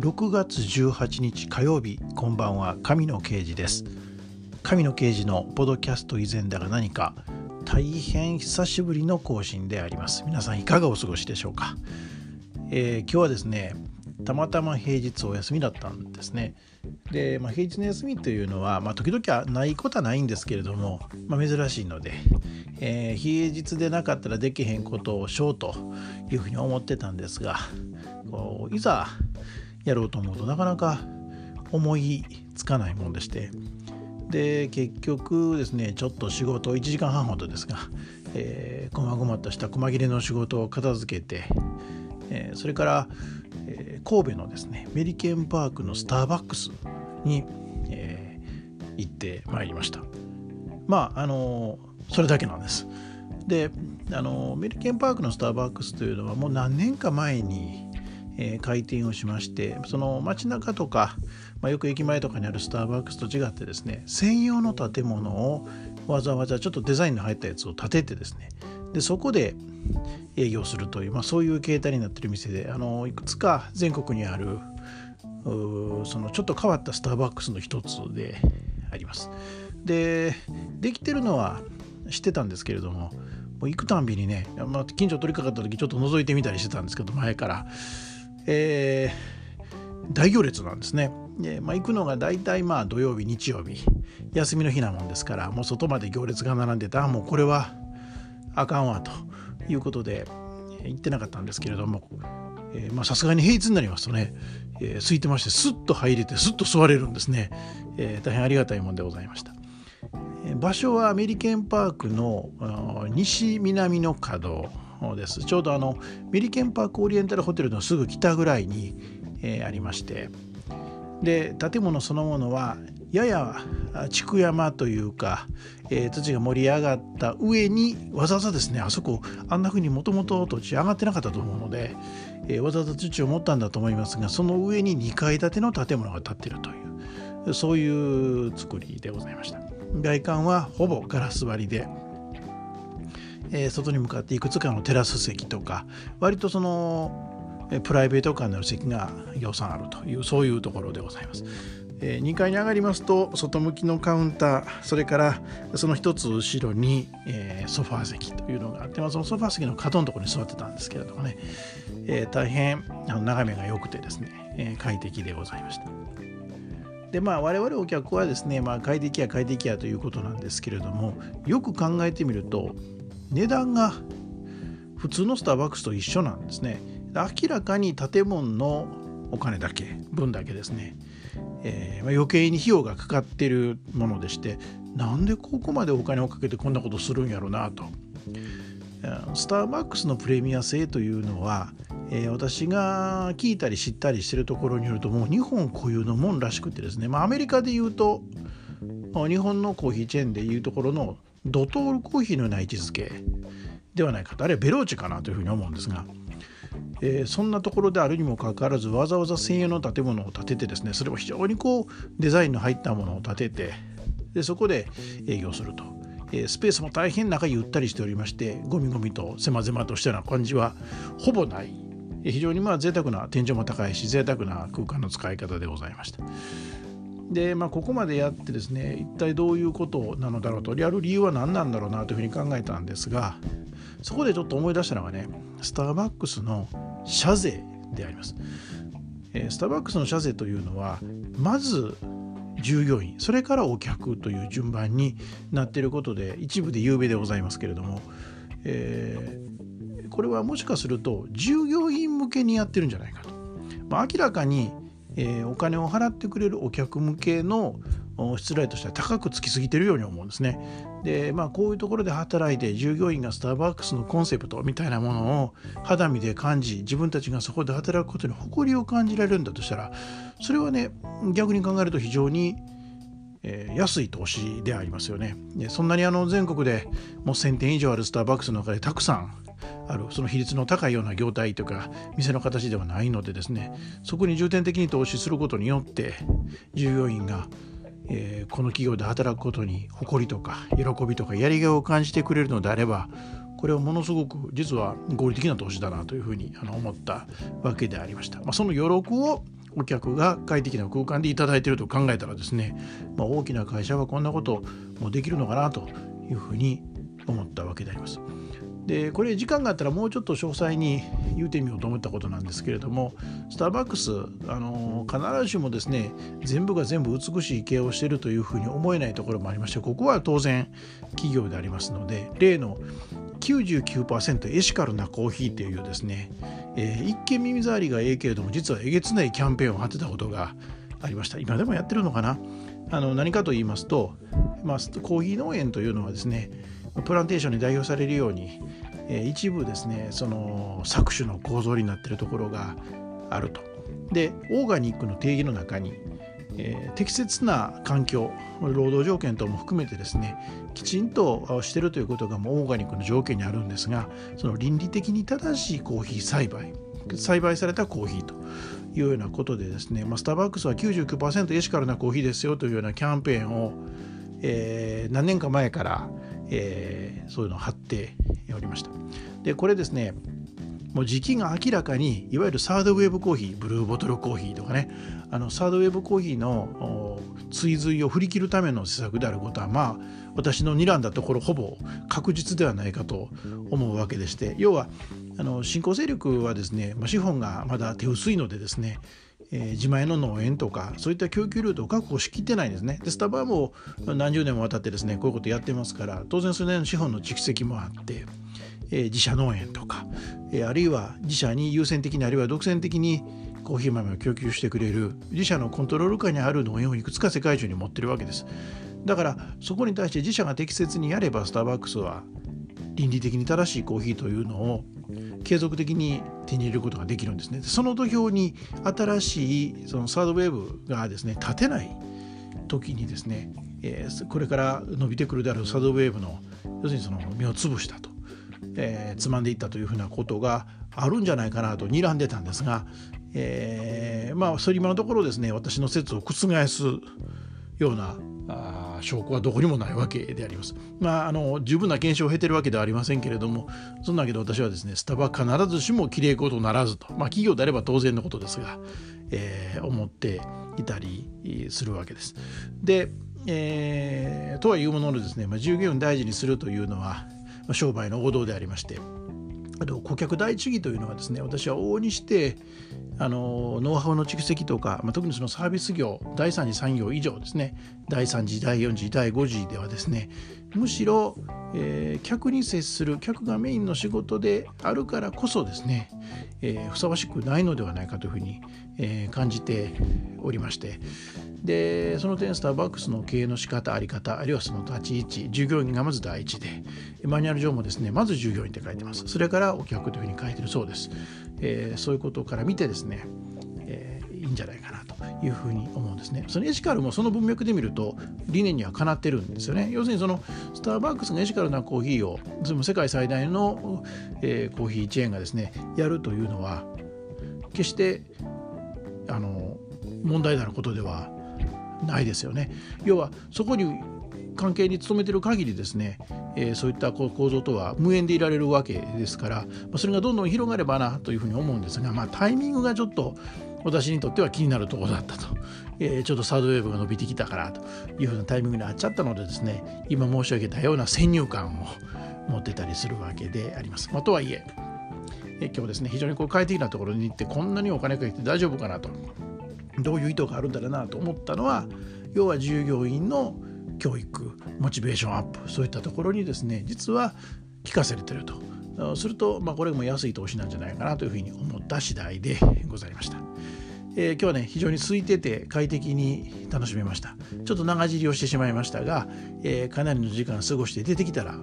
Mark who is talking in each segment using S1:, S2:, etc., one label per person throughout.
S1: 6月18日火曜日こんばんは神野刑事です。神野刑事のポドキャスト以前だが何か大変久しぶりの更新であります。皆さんいかがお過ごしでしょうか、えー、今日はですねたまたま平日お休みだったんですね。で、まあ、平日の休みというのは、まあ、時々はないことはないんですけれども、まあ、珍しいので、えー、平日でなかったらできへんことをしようというふうに思ってたんですがこういざやろうと思うとなかなか思いつかないもんでして。で結局ですねちょっと仕事1時間半ほどですが、えー、細々とした細切れの仕事を片付けて、えー、それから、えー、神戸のですねメリケンパークのスターバックスに、えー、行ってまいりました。まああのそれだけなんです。であのメリケンパークのスターバックスというのはもう何年か前にえー、開店をしましてその街中とか、まあ、よく駅前とかにあるスターバックスと違ってですね専用の建物をわざわざちょっとデザインの入ったやつを建ててですねでそこで営業するという、まあ、そういう形態になってる店であのいくつか全国にあるそのちょっと変わったスターバックスの一つであります。でできてるのは知ってたんですけれどももう行くたんびにね、まあ、近所取り掛かった時ちょっと覗いてみたりしてたんですけど前からえー、大行列なんですね。でまあ、行くのが大体まあ土曜日日曜日休みの日なもんですからもう外まで行列が並んでたもうこれはあかんわということで行ってなかったんですけれどもさすがに平日になりますとね、えー、空いてましてスッと入れてスッと座れるんですね、えー、大変ありがたいもんでございました。場所はアメリケンパークの西南の角です。ちょうどあのメリケンパークオリエンタルホテルのすぐ北ぐらいに、えー、ありまして。で建物そのものはやや築山というか、えー、土が盛り上がった上にわざわざですねあそこあんな風にもともと土地上がってなかったと思うので、えー、わざわざ土を持ったんだと思いますがその上に2階建ての建物が建ってるというそういう作りでございました。外観はほぼガラス張りでえー、外に向かっていくつかのテラス席とか割とそのプライベート感のある席が予算あるというそういうところでございます。えー、2階に上がりますと外向きのカウンターそれからその一つ後ろに、えー、ソファー席というのがあって、まあ、そのソファー席の角のところに座ってたんですけれどもね、えー、大変あの眺めが良くてですね、え快適でございました。でまあ我々お客はですね、まあ、快適や快適やということなんですけれどもよく考えてみると値段が普通のスターバックスと一緒なんですね。明らかに建物のお金だけ分だけですね、えー、まあ、余計に費用がかかってるものでしてなんでここまでお金をかけてこんなことするんやろうなと。スターバックスのプレミア性というのは、えー、私が聞いたり知ったりしてるところによるともう日本固有のもんらしくてですね、まあ、アメリカで言うと日本のコーヒーチェーンでいうところのドトールコーヒーのような位置づけではないかとあるいはベローチェかなというふうに思うんですが、えー、そんなところであるにもかかわらずわざわざ専用の建物を建ててですねそれは非常にこうデザインの入ったものを建ててでそこで営業すると、えー、スペースも大変中ゆったりしておりましてゴミゴミと狭々としたような感じはほぼない非常にまあ贅沢な天井も高いし贅沢な空間の使い方でございました。で、まあ、ここまでやってですね一体どういうことなのだろうとやる理由は何なんだろうなというふうに考えたんですがそこでちょっと思い出したのがねスターバックスの社税であります。えスターバックスの社税というのはまず従業員それからお客という順番になっていることで一部で有名でございますけれども、えー、これはもしかすると従業員向けにやってるんじゃないかと。まあ、明らかにえー、お金を払ってくれるお客向けの失礼としては高くつきすぎてるように思うんですね。でまあこういうところで働いて従業員がスターバックスのコンセプトみたいなものを肌身で感じ自分たちがそこで働くことに誇りを感じられるんだとしたらそれはね逆に考えると非常にえー、安い投資でありますよね。でそんなにあの全国でもう1000店以上あるスターバックスの中でたくさんあるその比率の高いような業態とか店の形ではないのでですねそこに重点的に投資することによって従業員が、えー、この企業で働くことに誇りとか喜びとかやりがいを感じてくれるのであればこれはものすごく実は合理的な投資だなというふうに思ったわけでありました。まあ、その余力をお客が快適な空間でいただいていると考えたらですね、まあ、大きな会社はこんなこともできるのかなというふうに思ったわけであります。でこれ時間があったらもうちょっと詳細に言うてみようと思ったことなんですけれどもスターバックスあの必ずしもですね全部が全部美しい経営をしているというふうに思えないところもありましてここは当然企業でありますので例の99%エシカルなコーヒーというですね、えー、一見耳障りがええけれども実はえげつないキャンペーンを張ってたことがありました。今でもやってるのかな？あの何かと言いますと、まあ、コーヒー農園というのはですねプランテーションに代表されるように、えー、一部ですねその搾取の構造になってるところがあると。でオーガニックの定義の中に、えー、適切な環境労働条件等も含めてですねきちんとしてるということがもうオーガニックの条件にあるんですがその倫理的に正しいコーヒー栽培栽培されたコーヒーというようなことでですね、まあ、スターバックスは99%エシカルなコーヒーですよというようなキャンペーンを、えー、何年か前から、えー、そういうのを貼っておりました。でこれですねもう時期が明らかにいわゆるサードウェーブコーヒーブルーボトルコーヒーとかねあのサードウェーブコーヒーの追随を振り切るための施策であることはまあ私の睨んだところほぼ確実ではないかと思うわけでして要はあの新興勢力はですね、ま、資本がまだ手薄いのでですねえー、自前の農園とかそういった供給ルートを確保しきってないんですね。でスタバも何十年もわたってですねこういうことやってますから当然それなりの資本の蓄積もあって、えー、自社農園とか、えー、あるいは自社に優先的にあるいは独占的にコーヒー豆を供給してくれる自社のコントロール下にある農園をいくつか世界中に持ってるわけです。だからそこに対して自社が適切にやればスターバックスは倫理的に正しいコーヒーというのを継続的に手に入れることができるんですね。その土俵に新しいそのサードウェーブがですね立てない時にですね、えー、これから伸びてくるであるサードウェーブの要するにその目を潰したと、えー、つまんでいったというふうなことがあるんじゃないかなと睨んでたんですが、えー、まあそれ今のところですね私の説を覆すような証拠はどこにもないわけであります。まあ、あの十分な検証を経てるわけではありませんけれどもそんなわけで私はですねスタバ必ずしもきれいことならずと、まあ、企業であれば当然のことですが、えー、思っていたりするわけです。で、えー、とはいうもののですね、まあ、従業員を大事にするというのは、まあ、商売の王道でありましてあと顧客第一主義というのはですね私は往々にしてあのノウハウの蓄積とか、まあ、特にそのサービス業第3次産業以上ですね第3次第4次第5次ではですねむしろ、えー、客に接する客がメインの仕事であるからこそですね、えー、ふさわしくないのではないかというふうに、えー、感じておりまして。でその点スターバックスの経営の仕方あり方あるいはその立ち位置従業員がまず第一でマニュアル上もですねまず従業員って書いてます。それからお客というふうに書いてるそうです、え、そういうことから見てですね、いんじゃないかなというふうに思うんですねそのエシカルもその文脈で見ると理念にはかなってるんですよね要するにそのスターバックスがエシカルなコーヒーを世界最大の、えー、コーヒーチェーンがですねやるというのは決してあの問題であることではないですよね。要はそこに関係に努めてる限りですね、えー、そういった構造とは無縁でいられるわけですから、まあ、それがどんどん広がればなというふうに思うんですが、まあ、タイミングがちょっと私にとっては気になるところだったと、えー、ちょっとサードウェーブが伸びてきたからというふうなタイミングにあっちゃったのでですね今申し上げたような先入観を持ってたりするわけであります。まあ、とはいええ今日ですね非常にこう快適なところに行ってこんなにお金かけて大丈夫かなと。どういう意図があるんだろうなと思ったのは要は従業員の教育モチベーションアップそういったところにですね実は聞かされてると。すると、まあ、これも安い投資なんじゃないかなというふうに思った次第でございました。えー、今日はね非常に空いてて快適に楽しめましたちょっと長尻をしてしまいましたが、えー、かなりの時間過ごして出てきたら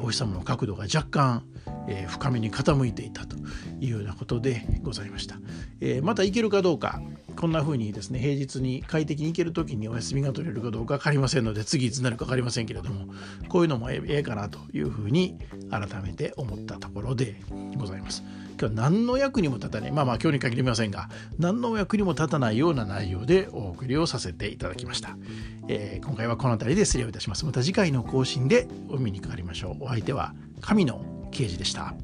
S1: お日様の角度が若干、えー、深めに傾いていたというようなことでございました、えまた行けるかどうかこんな風にですね平日に快適に行ける時にお休みが取れるかどうか分かりませんので次いつになるか分かりませんけれどもこういうのもええかなというふうに改めて思ったところでございます。今日は何の役にも立たない。まあまあ今日に限りませんが何の役にも立たないような内容でお送りをさせていただきました、えー、今回はこの辺りで失礼をいたします。また次回の更新でお見にかかりましょう。お相手は神の刑事でした。